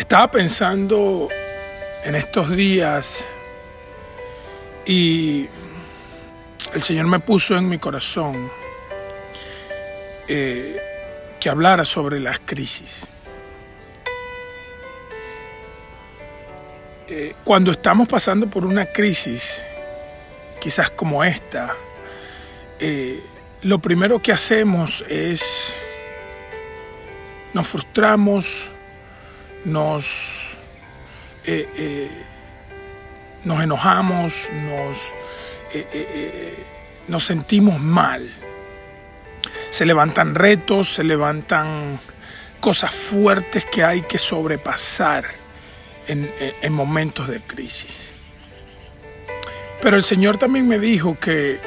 Estaba pensando en estos días y el Señor me puso en mi corazón eh, que hablara sobre las crisis. Eh, cuando estamos pasando por una crisis, quizás como esta, eh, lo primero que hacemos es nos frustramos, nos, eh, eh, nos enojamos, nos, eh, nos sentimos mal. Se levantan retos, se levantan cosas fuertes que hay que sobrepasar en, en momentos de crisis. Pero el Señor también me dijo que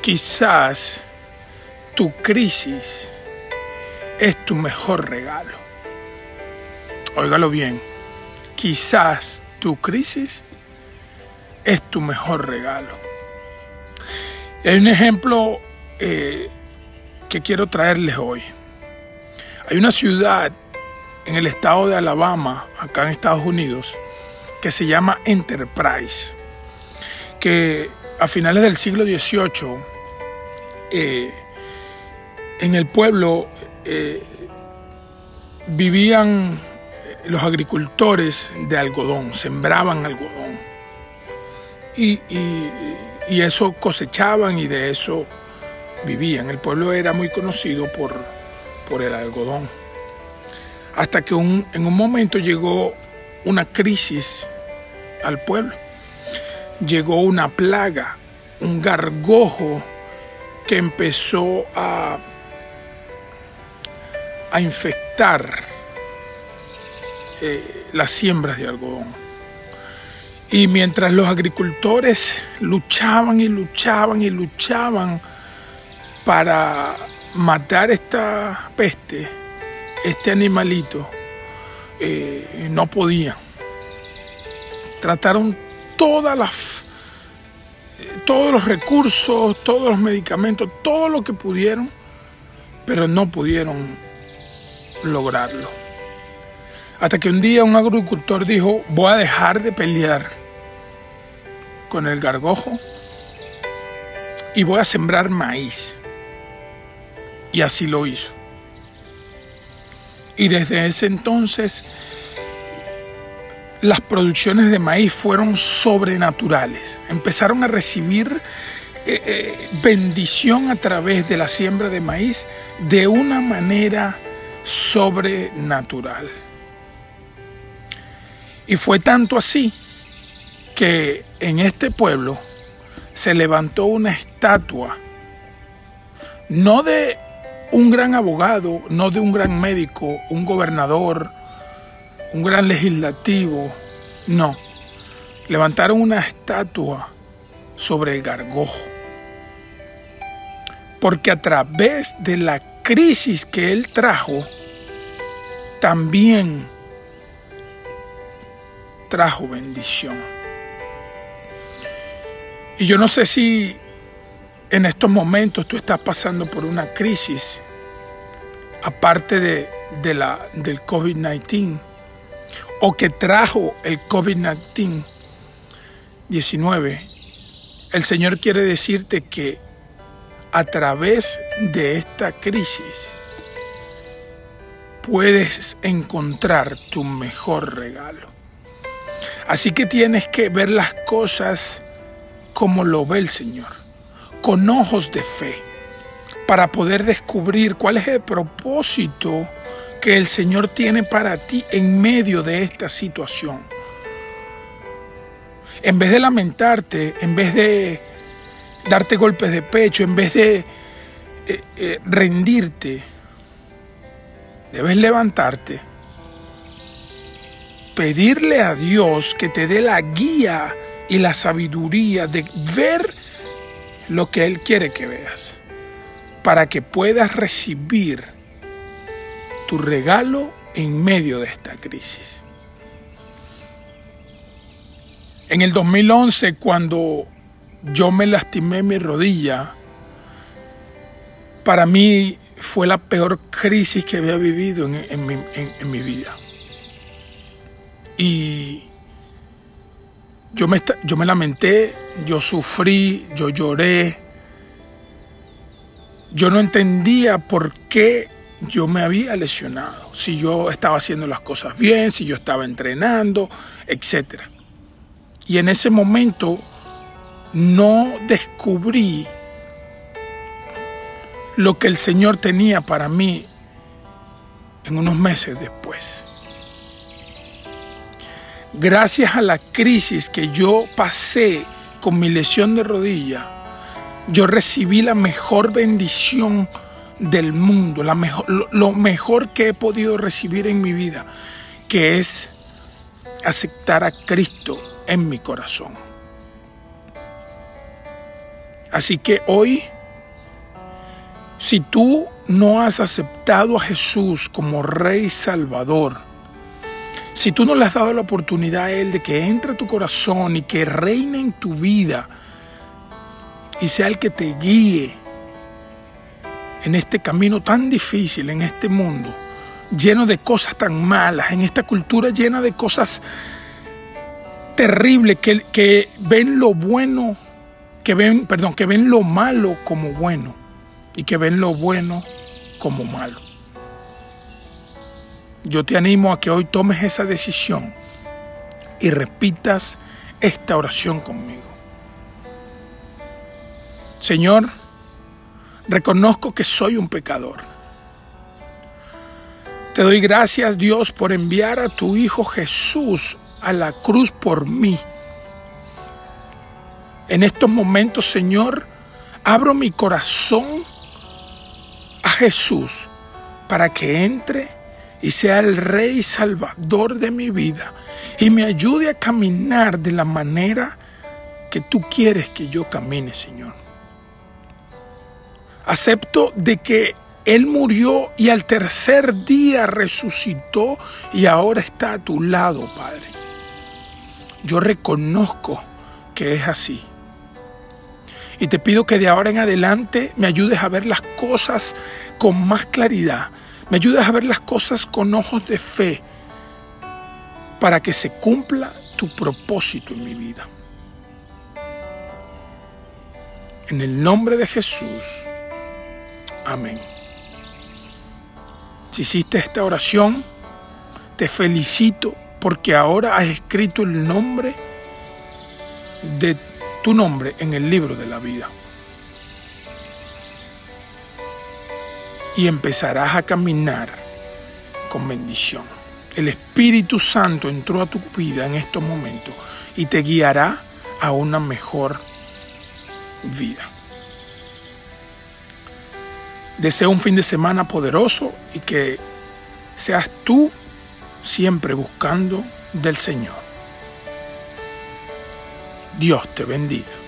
quizás tu crisis es tu mejor regalo. Óigalo bien, quizás tu crisis es tu mejor regalo. Hay un ejemplo eh, que quiero traerles hoy. Hay una ciudad en el estado de Alabama, acá en Estados Unidos, que se llama Enterprise, que a finales del siglo XVIII, eh, en el pueblo eh, vivían los agricultores de algodón, sembraban algodón. Y, eso cosechaban y de eso vivían. El pueblo era muy conocido por, por el algodón. Hasta que en un momento llegó una crisis al pueblo. Llegó una plaga, un gargojo que empezó a a infectar eh, las siembras de algodón. Y mientras los agricultores luchaban y luchaban y luchaban para matar esta peste, este animalito, eh, no podían. Trataron todas las, todos los recursos, todos los medicamentos, todo lo que pudieron, pero no pudieron lograrlo. Hasta que un día un agricultor dijo, voy a dejar de pelear con el gargojo y voy a sembrar maíz. Y así lo hizo. Y desde ese entonces las producciones de maíz fueron sobrenaturales. Empezaron a recibir eh, eh, bendición a través de la siembra de maíz de una manera sobrenatural. Y fue tanto así que en este pueblo se levantó una estatua, no de un gran abogado, no de un gran médico, un gobernador, un gran legislativo, no. Levantaron una estatua sobre el gargojo. Porque a través de la crisis que él trajo también trajo bendición. Y yo no sé si en estos momentos tú estás pasando por una crisis, aparte de, de la, del COVID-19, o que trajo el COVID-19, 19, el Señor quiere decirte que a través de esta crisis puedes encontrar tu mejor regalo. Así que tienes que ver las cosas como lo ve el Señor, con ojos de fe, para poder descubrir cuál es el propósito que el Señor tiene para ti en medio de esta situación. En vez de lamentarte, en vez de darte golpes de pecho, en vez de eh, eh, rendirte, debes levantarte, pedirle a Dios que te dé la guía y la sabiduría de ver lo que Él quiere que veas, para que puedas recibir tu regalo en medio de esta crisis. En el 2011, cuando yo me lastimé mi rodilla. Para mí fue la peor crisis que había vivido en, mi, vida. Y yo me, yo me lamenté, yo sufrí, yo lloré. Yo no entendía por qué yo me había lesionado, si yo estaba haciendo las cosas bien, si yo estaba entrenando, etc. Y en ese momento no descubrí lo que el Señor tenía para mí en unos meses después. Gracias a la crisis que yo pasé con mi lesión de rodilla, yo recibí la mejor bendición del mundo, la mejor, lo mejor que he podido recibir en mi vida, que es aceptar a Cristo en mi corazón. Así que hoy, si tú no has aceptado a Jesús como Rey Salvador, si tú no le has dado la oportunidad a Él de que entre a tu corazón y que reine en tu vida y sea el que te guíe en este camino tan difícil, en este mundo, lleno de cosas tan malas, en esta cultura llena de cosas terribles que, que ven lo bueno, que ven, perdón, que ven lo malo como bueno y que ven lo bueno como malo. Yo te animo a que hoy tomes esa decisión y repitas esta oración conmigo. Señor, reconozco que soy un pecador. Te doy gracias Dios por enviar a tu Hijo Jesús a la cruz por mí. En estos momentos, Señor, abro mi corazón a Jesús para que entre y sea el Rey Salvador de mi vida y me ayude a caminar de la manera que tú quieres que yo camine, Señor. Acepto de que Él murió y al tercer día resucitó y ahora está a tu lado, Padre. Yo reconozco que es así. Y te pido que de ahora en adelante me ayudes a ver las cosas con más claridad, me ayudas a ver las cosas con ojos de fe para que se cumpla tu propósito en mi vida. En el nombre de Jesús. Amén. Si hiciste esta oración, te felicito porque ahora has escrito el nombre de tu nombre en el libro de la vida. y empezarás a caminar con bendición. El Espíritu Santo entró a tu vida en estos momentos y te guiará a una mejor vida. Deseo un fin de semana poderoso y que seas tú siempre buscando del Señor. Dios te bendiga.